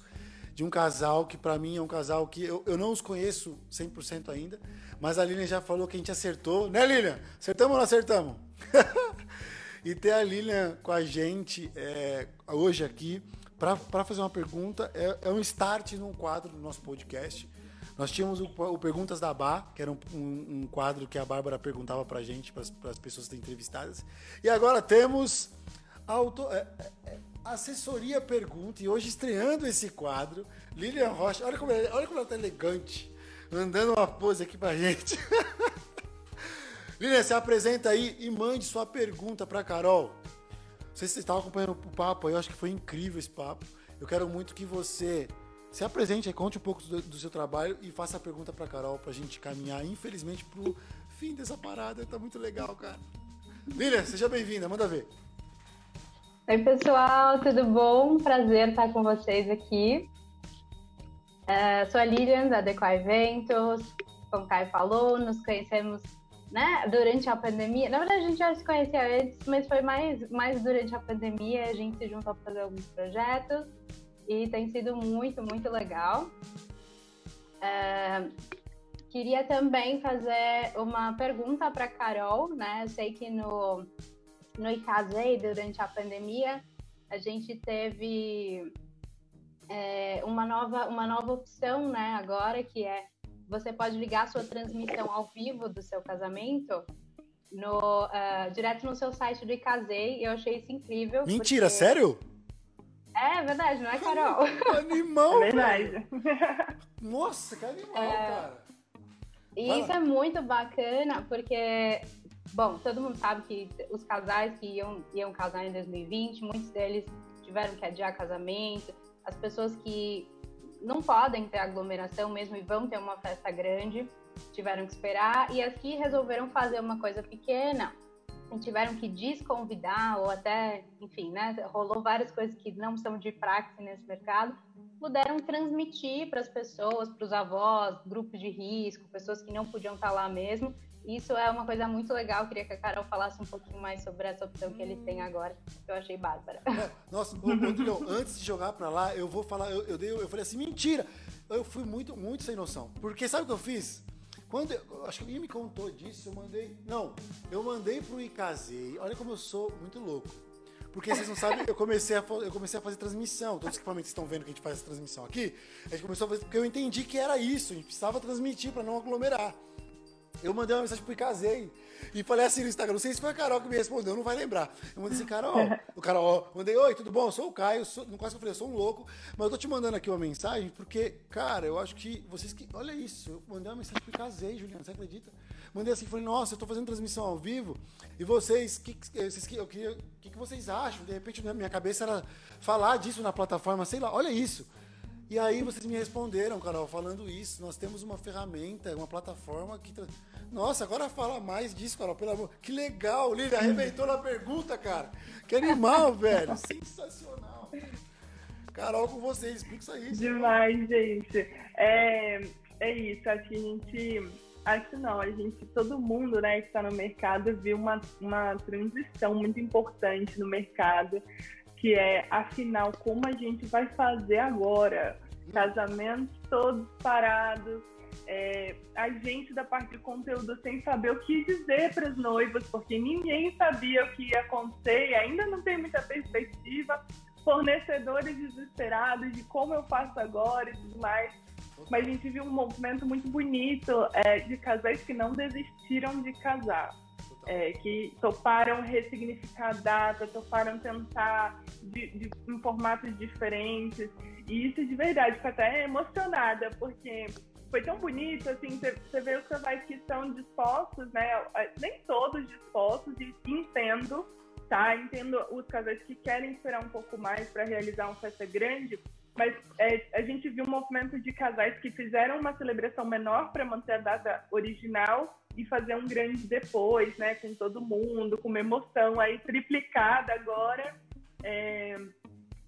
de um casal que para mim é um casal que eu, eu não os conheço 100% ainda, mas a Lilian já falou que a gente acertou, né Lilian? Acertamos ou não acertamos? *laughs* e ter a Lilian com a gente é, hoje aqui para fazer uma pergunta é, é, um start num quadro do nosso podcast. Nós tínhamos o, o Perguntas da Bá, que era um, um, um, quadro que a Bárbara perguntava para a gente, para as pessoas entrevistadas. E agora temos auto, é, é, é, assessoria pergunta, e hoje estreando esse quadro, Lilian Rocha. Olha como, olha como ela está elegante, mandando uma pose aqui para a gente. *laughs* Lilian, se apresenta aí e mande sua pergunta para Carol. Não sei se você estava acompanhando o papo, eu acho que foi incrível esse papo. Eu quero muito que você se apresente, conte um pouco do, do seu trabalho e faça a pergunta para Carol para a gente caminhar, infelizmente, pro fim dessa parada. Tá muito legal, cara. Lilian, seja bem-vinda, manda ver. Oi, pessoal, tudo bom? Prazer estar com vocês aqui. Uh, sou a Lilian, da Decoy Eventos. Como o Caio falou, nos conhecemos né, durante a pandemia. Na verdade, a gente já se conhecia antes, mas foi mais, mais durante a pandemia. A gente se juntou para fazer alguns projetos e tem sido muito, muito legal. É, queria também fazer uma pergunta para Carol, né? Eu sei que no, no ICASEI, durante a pandemia, a gente teve é, uma, nova, uma nova opção, né, agora, que é você pode ligar a sua transmissão ao vivo do seu casamento no, uh, direto no seu site do ICASEI. Eu achei isso incrível. Mentira, porque... sério? É verdade, não é, Carol? *laughs* animal, é verdade. Nossa, que animal, é... cara. E Vai isso lá. é muito bacana, porque, bom, todo mundo sabe que os casais que iam, iam casar em 2020, muitos deles tiveram que adiar casamento, as pessoas que não podem ter aglomeração mesmo e vão ter uma festa grande, tiveram que esperar, e as que resolveram fazer uma coisa pequena, tiveram que desconvidar ou até, enfim, né, rolou várias coisas que não são de prática nesse mercado, puderam transmitir para as pessoas, para os avós, grupos de risco, pessoas que não podiam estar lá mesmo. Isso é uma coisa muito legal. Queria que a Carol falasse um pouquinho mais sobre essa opção que eles têm agora, que eu achei bárbara. É, nossa, Rodrigo, antes de jogar para lá, eu vou falar, eu, eu, dei, eu falei assim, mentira! Eu fui muito, muito sem noção. Porque sabe o que eu fiz? Quando eu, acho que alguém me contou disso, eu mandei. Não, eu mandei pro Icazei. Olha como eu sou muito louco. Porque vocês não sabem, eu comecei, a, eu comecei a fazer transmissão. Todos os equipamentos estão vendo que a gente faz transmissão aqui, a gente começou a fazer porque eu entendi que era isso. A gente precisava transmitir para não aglomerar. Eu mandei uma mensagem pro Icazei e falei assim no Instagram, não sei se foi a Carol que me respondeu, não vai lembrar. Eu mandei assim, Carol, o Carol, mandei, oi, tudo bom? Eu sou o Caio, sou, no quase eu falei, eu sou um louco, mas eu tô te mandando aqui uma mensagem porque, cara, eu acho que vocês que. Olha isso, eu mandei uma mensagem pro Icazei, Juliana, você acredita? Mandei assim, falei, nossa, eu tô fazendo transmissão ao vivo e vocês, que, vocês que, eu queria, que, que vocês acham? De repente, na minha cabeça era falar disso na plataforma, sei lá, olha isso. E aí vocês me responderam, Carol, falando isso. Nós temos uma ferramenta, uma plataforma que. Nossa, agora fala mais disso, Carol, pelo amor. Que legal, Lívia, arrebentou na pergunta, cara. Que animal, *laughs* velho. Sensacional. Carol, com vocês, explica isso aí. Demais, gente. É, é isso, acho que a gente. Acho não, a gente, todo mundo né, que está no mercado viu uma, uma transição muito importante no mercado que é, afinal, como a gente vai fazer agora? Casamentos todos parados, é, a gente da parte de conteúdo sem saber o que dizer para os noivos, porque ninguém sabia o que ia acontecer ainda não tem muita perspectiva, fornecedores desesperados de como eu faço agora e tudo mais. Mas a gente viu um movimento muito bonito é, de casais que não desistiram de casar é, que toparam ressignificar a data, toparam tentar de, de, em formatos diferentes. E isso de verdade, fico até emocionada, porque foi tão bonito, assim, você vê os casais que estão dispostos, né? Nem todos dispostos, e entendo, tá? Entendo os casais que querem esperar um pouco mais para realizar uma festa grande, mas é, a gente viu um movimento de casais que fizeram uma celebração menor para manter a data original e fazer um grande depois, né, com todo mundo, com uma emoção aí triplicada agora. É...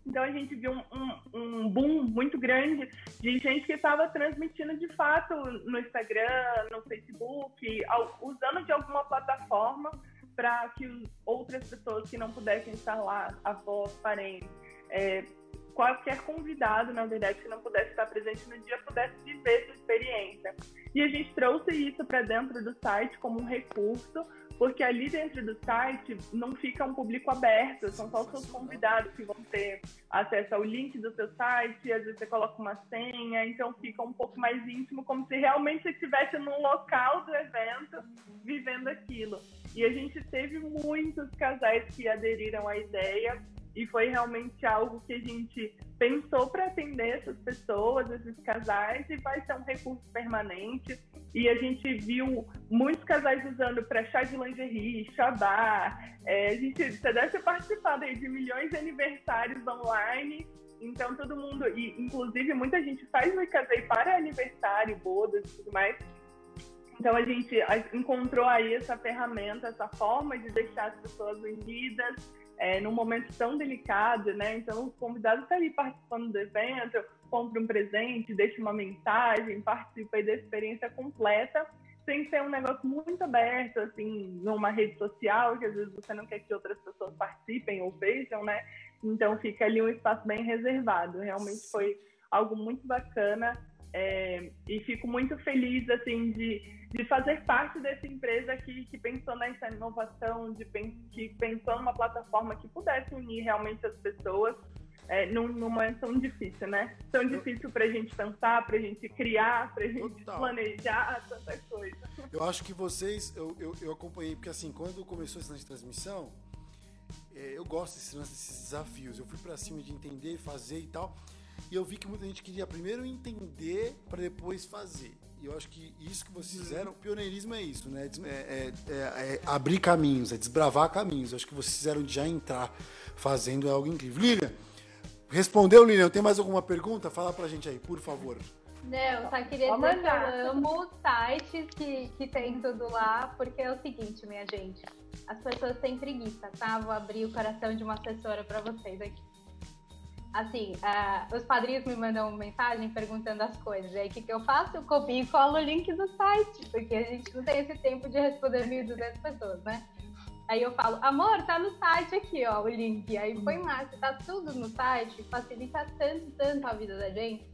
Então a gente viu um, um, um, boom muito grande de gente que estava transmitindo de fato no Instagram, no Facebook, usando de alguma plataforma para que outras pessoas que não pudessem estar lá, avós, parentes, é, qualquer convidado, na verdade, que não pudesse estar presente no dia, pudesse viver essa experiência. E a gente trouxe isso para dentro do site como um recurso, porque ali dentro do site não fica um público aberto, são só os seus convidados que vão ter acesso ao link do seu site, às vezes você coloca uma senha, então fica um pouco mais íntimo, como se realmente você estivesse num local do evento vivendo aquilo. E a gente teve muitos casais que aderiram à ideia e foi realmente algo que a gente pensou para atender essas pessoas, esses casais, e vai ser um recurso permanente. E a gente viu muitos casais usando para chá de lingerie, chá É, a gente, você deve ter participado aí de milhões de aniversários online. Então, todo mundo, e inclusive muita gente faz o casei para aniversário, bodas e tudo mais. Então, a gente encontrou aí essa ferramenta, essa forma de deixar as pessoas unidas é, num momento tão delicado, né? Então, o convidado está ali participando do evento, compra um presente, deixa uma mensagem, participa da experiência completa, sem ser um negócio muito aberto, assim, numa rede social, que às vezes você não quer que outras pessoas participem ou vejam, né? Então, fica ali um espaço bem reservado. Realmente foi algo muito bacana é, e fico muito feliz, assim, de de fazer parte dessa empresa que, que pensou nessa inovação, de, que pensou numa plataforma que pudesse unir realmente as pessoas é, num, num momento tão difícil, né? Tão difícil para a gente pensar, para a gente criar, para a gente Total. planejar, tanta coisa. Eu acho que vocês, eu, eu, eu acompanhei, porque assim, quando começou esse lance de transmissão, é, eu gosto desse lance, desses desafios. Eu fui para cima de entender, fazer e tal. E eu vi que muita gente queria primeiro entender para depois fazer. E eu acho que isso que vocês fizeram, o pioneirismo é isso, né? É, é, é, é, abrir caminhos, é desbravar caminhos. Eu acho que vocês fizeram de já entrar fazendo é algo incrível. Lilian, respondeu, Lilian? Tem mais alguma pergunta? Fala pra gente aí, por favor. Não, só queria dizer que eu amo o site que, que tem tudo lá, porque é o seguinte, minha gente. As pessoas têm preguiça, tá? Vou abrir o coração de uma assessora para vocês aqui assim, uh, os padrinhos me mandam mensagem perguntando as coisas. E aí, o que, que eu faço? Eu copio e colo o link do site, porque a gente não tem esse tempo de responder 1.200 pessoas, né? Aí eu falo, amor, tá no site aqui, ó, o link. Aí foi massa, tá tudo no site, facilita tanto, tanto a vida da gente.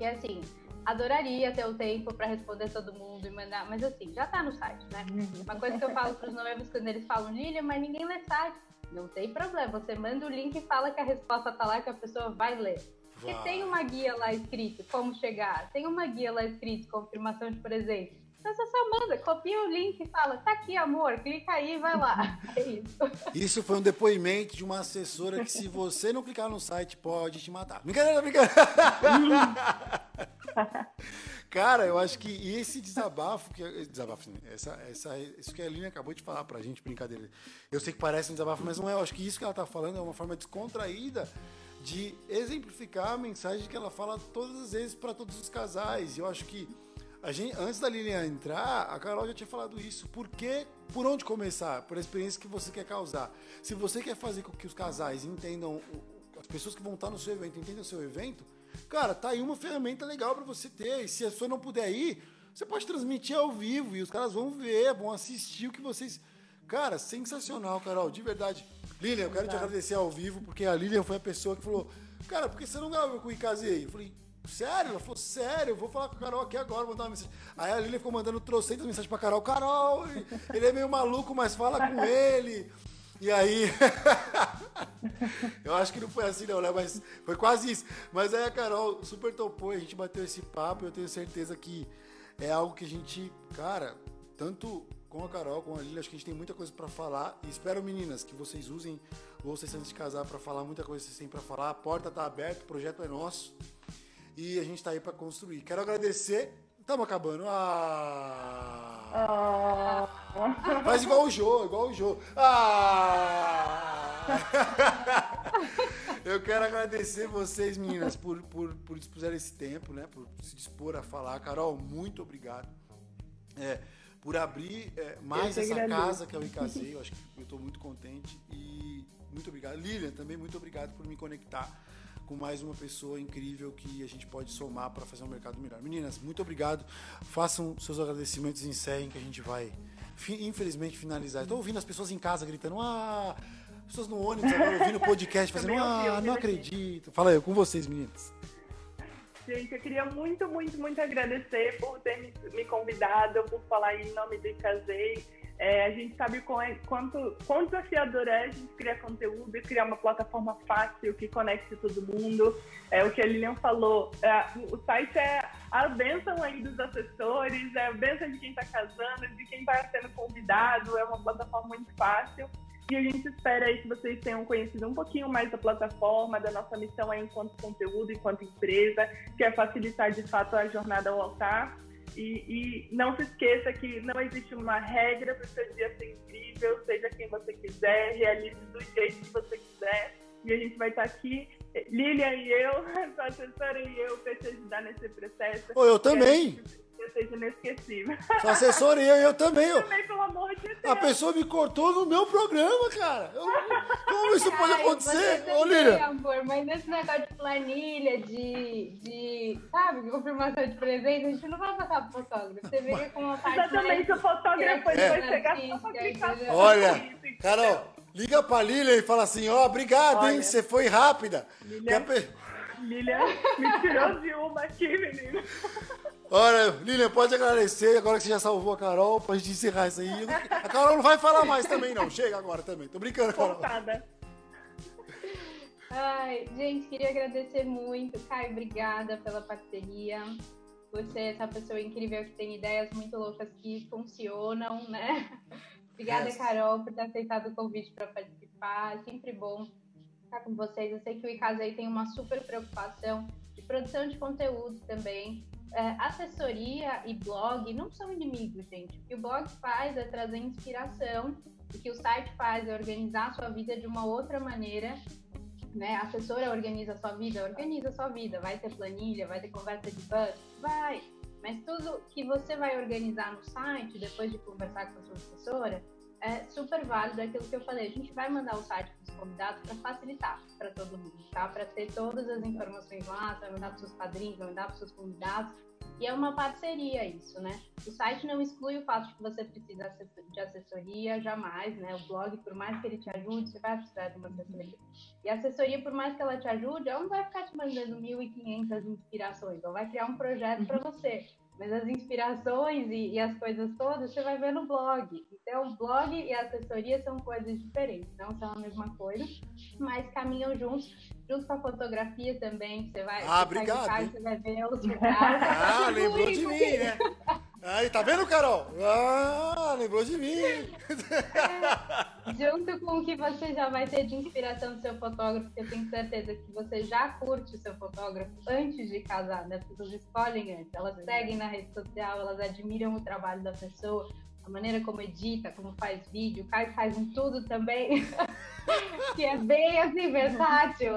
E assim, adoraria ter o tempo para responder todo mundo e mandar, mas assim, já tá no site, né? Uhum. Uma coisa que eu falo pros noivos quando eles falam, Lilian, mas ninguém lê site. Não tem problema, você manda o link e fala que a resposta tá lá que a pessoa vai ler. Vai. E tem uma guia lá escrito, como chegar, tem uma guia lá escrito, confirmação de presente. Então você só manda, copia o link e fala, tá aqui, amor, clica aí e vai lá. *laughs* É isso. Isso foi um depoimento de uma assessora que se você não clicar no site, pode te matar. Brincadeira, brincadeira. *laughs* Cara, eu acho que esse desabafo, que desabafo, essa, essa, isso que a Aline acabou de falar pra gente, brincadeira. Eu sei que parece um desabafo, mas não é. Eu acho que isso que ela tá falando é uma forma descontraída de exemplificar a mensagem que ela fala todas as vezes para todos os casais. Eu acho que a gente, antes da Lilian entrar, a Carol já tinha falado isso. Por que, por onde começar? Por a experiência que você quer causar. Se você quer fazer com que os casais entendam, as pessoas que vão estar no seu evento entendam o seu evento, Cara, tá aí uma ferramenta legal para você ter. E se a pessoa não puder ir, você pode transmitir ao vivo e os caras vão ver, vão assistir o que vocês. Cara, sensacional, Carol, de verdade. Lilian, eu quero te agradecer ao vivo, porque a Lilian foi a pessoa que falou: Cara, por que você não grava com o Icase aí? Eu falei: Sério? Ela falou: Sério, vou falar com a Carol aqui agora, mandar uma mensagem. Aí a Lilian ficou mandando trocentas mensagens pra Carol: Carol, ele é meio maluco, mas fala com ele. E aí. *laughs* eu acho que não foi assim, não, né? Mas foi quase isso. Mas aí a Carol super topou, a gente bateu esse papo. Eu tenho certeza que é algo que a gente, cara, tanto com a Carol, com a Lili, acho que a gente tem muita coisa para falar. E espero, meninas, que vocês usem ou vocês antes de casar para falar muita coisa que vocês têm para falar. A porta tá aberta, o projeto é nosso. E a gente tá aí para construir. Quero agradecer. Estamos acabando. Ah! Ah. Faz igual o jogo, igual o jogo. Ah! *laughs* Eu quero agradecer vocês, meninas, por, por, por dispuserem esse tempo, né? Por se dispor a falar. Carol, muito obrigado. É, por abrir é, mais essa agradeço. casa que eu me casei. Eu acho que eu estou muito contente. E muito obrigado. Lilian, também muito obrigado por me conectar com mais uma pessoa incrível que a gente pode somar para fazer um mercado melhor. Meninas, muito obrigado. Façam seus agradecimentos e encerrem que a gente vai, infelizmente, finalizar. Estou ouvindo as pessoas em casa gritando: Ah, pessoas no ônibus agora ouvindo o podcast, *laughs* fazendo, ah, não acredito. Fala aí, com vocês, meninas. Gente, eu queria muito, muito, muito agradecer por ter me, me convidado, por falar em nome do Casei. É, a gente sabe quão é- quanto, quão desafiador é a gente criar conteúdo e criar uma plataforma fácil que conecte todo mundo. É o que a Lilian falou. é, o site é a bênção aí dos assessores, é a bênção de quem está casando, de quem está sendo convidado. É uma plataforma muito fácil. E a gente espera aí que vocês tenham conhecido um pouquinho mais da plataforma, da nossa missão aí enquanto conteúdo, enquanto empresa, que é facilitar de fato a jornada ao altar. E, e não se esqueça que não existe uma regra para o seu dia ser incrível, seja quem você quiser, realize do jeito que você quiser. E a gente vai estar aqui, Lilian e eu, *laughs* sua assessora e eu, para te ajudar nesse processo. Ô, eu também. Que seja inesquecível. Sua assessora e eu, eu também. ó. Também, pelo amor de Deus. A pessoa me cortou no meu programa, cara. Eu- como isso pode Ai, acontecer? você Ô, amor, mas nesse negócio de planilha, de, de, sabe, confirmação de presente, a gente não vai passar pro fotógrafo. Você vê com uma parte Exatamente, o mais... fotógrafo ele É. vai chegar só pra clicar Olha? Carol, liga pra Lilian e fala assim, ó, obrigado, hein? Olha. Você foi rápida. Lilian. Lilian me tirou de uma aqui, menino. Olha, Lilian, pode agradecer, agora que você já salvou a Carol, pra gente encerrar isso aí. A Carol não vai falar mais também, não. Chega agora também. Tô brincando, Carol. Cortada. Ai, gente, queria agradecer muito. Caio, obrigada pela parceria. Por ser essa pessoa incrível que tem ideias muito loucas que funcionam, né? Obrigada. Carol, por ter aceitado o convite para participar. É sempre bom estar com vocês. Eu sei que o Icasei tem uma super preocupação de produção de conteúdo também. É, assessoria e blog não são inimigos, gente. O que o blog faz é trazer inspiração. O que o site faz é organizar a sua vida de uma outra maneira né? A assessora organiza a sua vida, organiza a sua vida. Vai ter planilha, vai ter conversa de budget, vai. Mas tudo que você vai organizar no site, depois de conversar com a sua assessora, é super válido. Aquilo que eu falei, a gente vai mandar o site para os convidados para facilitar para todo mundo, tá? Para ter todas as informações lá, você vai mandar para seus padrinhos, vai mandar para seus convidados. E é uma parceria isso, né? O site não exclui o fato de que você precisa de assessoria, jamais, né? O blog, por mais que ele te ajude, você vai precisar de uma assessoria. E a assessoria, por mais que ela te ajude, ela não vai ficar te mandando 1.500 inspirações, ela vai criar um projeto para você. Mas as inspirações e, e as coisas todas você vai ver no blog. Então, o blog e a assessoria são coisas diferentes, não são a mesma coisa, mas caminham juntos, junto com a fotografia também. Você vai, Ah, você obrigado, casa? Você vai ver os *laughs* lugares. Ah, lembrou de mim, né? Aí, tá vendo, Carol? Ah, lembrou de mim. Junto com o que você já vai ter de inspiração do seu fotógrafo, que eu tenho certeza que você já curte o seu fotógrafo antes de casar, né? As pessoas escolhem antes, elas seguem na rede social, elas admiram o trabalho da pessoa, a maneira como edita, como faz vídeo, o Caio faz em tudo também, *laughs* que é bem assim, versátil.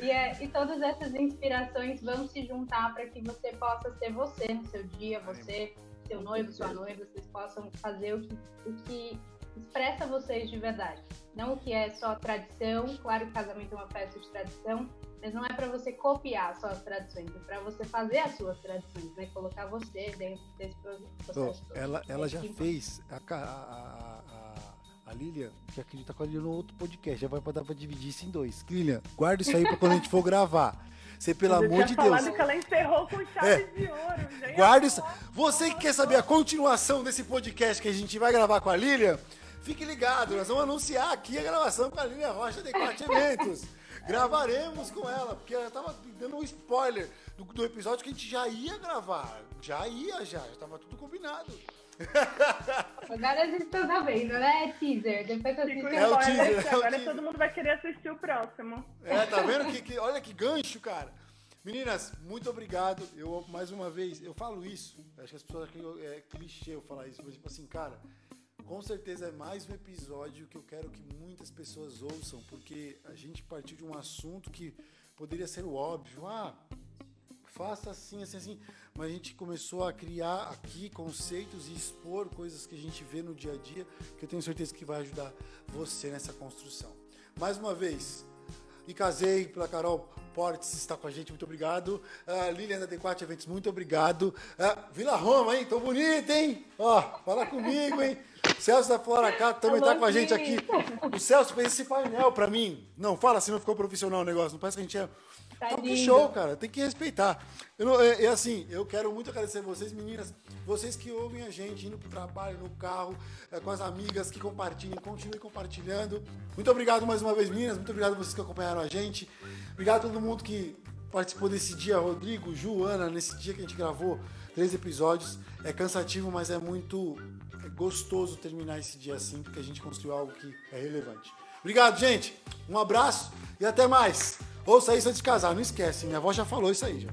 E, é, e todas essas inspirações vão se juntar para que você possa ser você no seu dia, você, seu noivo, sua noiva, vocês possam fazer o que, o que expressa vocês de verdade. Não o que é só tradição, claro que casamento é uma festa de tradição, mas não é para você copiar só as tradições, é para você fazer as suas tradições, né? Colocar você dentro desse processo. todo. ela, ela É já fez, a, a, a, a Lilian, que acredita com a Lilian no outro podcast, já vai dar pra dividir isso em dois. Lilian, guarda isso aí pra quando a gente for gravar. Você, pelo Eu amor de Deus. que ela encerrou com chave É. de ouro. Guarda isso. Você que quer saber a continuação desse podcast que a gente vai gravar com a Lilian, fique ligado. Nós vamos anunciar aqui a gravação com a Lilian Rocha de Quatro Eventos. *laughs* Gravaremos com ela, porque ela tava dando um spoiler do, do episódio que a gente já ia gravar. Já ia, já. Já tava tudo combinado. *laughs* Agora a gente tá sabendo, né? Teaser. Depois o assisti É o teaser, é o agora teaser. todo mundo vai querer assistir o próximo. É, tá vendo que, que- olha que gancho, cara. Meninas, muito obrigado. Eu mais uma vez, eu falo isso. Acho que as pessoas acham que é clichê eu falar isso, mas tipo assim, cara, com certeza é mais um episódio que eu quero que muitas pessoas ouçam, porque a gente partiu de um assunto que poderia ser o óbvio. Ah, faça assim, assim, assim. Mas a gente começou a criar aqui conceitos e expor coisas que a gente vê no dia a dia, que eu tenho certeza que vai ajudar você nessa construção. Mais uma vez, e casei pela Carol Portes está com a gente, muito obrigado. Uh, Lilian da D4 Eventos, muito obrigado. Uh, Vila Roma, hein? Tô bonito, hein? Ó, fala comigo, hein? Celso da Flora Cá também está com a gente aqui. O Celso fez esse painel para mim. Não, fala assim, não ficou profissional o negócio. Não parece que a gente é. Tá que show, cara. Tem que respeitar. Eu é, é, assim, eu quero muito agradecer vocês, meninas. Vocês que ouvem a gente, indo pro trabalho, no carro, é, com as amigas, que compartilhem, continuem compartilhando. Muito obrigado mais uma vez, meninas. Muito obrigado a vocês que acompanharam a gente. Obrigado a todo mundo que participou desse dia, Rodrigo, Ju, Ana, nesse dia que a gente gravou três episódios. É cansativo, mas é muito gostoso terminar esse dia assim, porque a gente construiu algo que é relevante. Obrigado, gente. Um abraço e até mais. Ouça isso antes de casar, não esquece. Minha avó já falou isso aí já.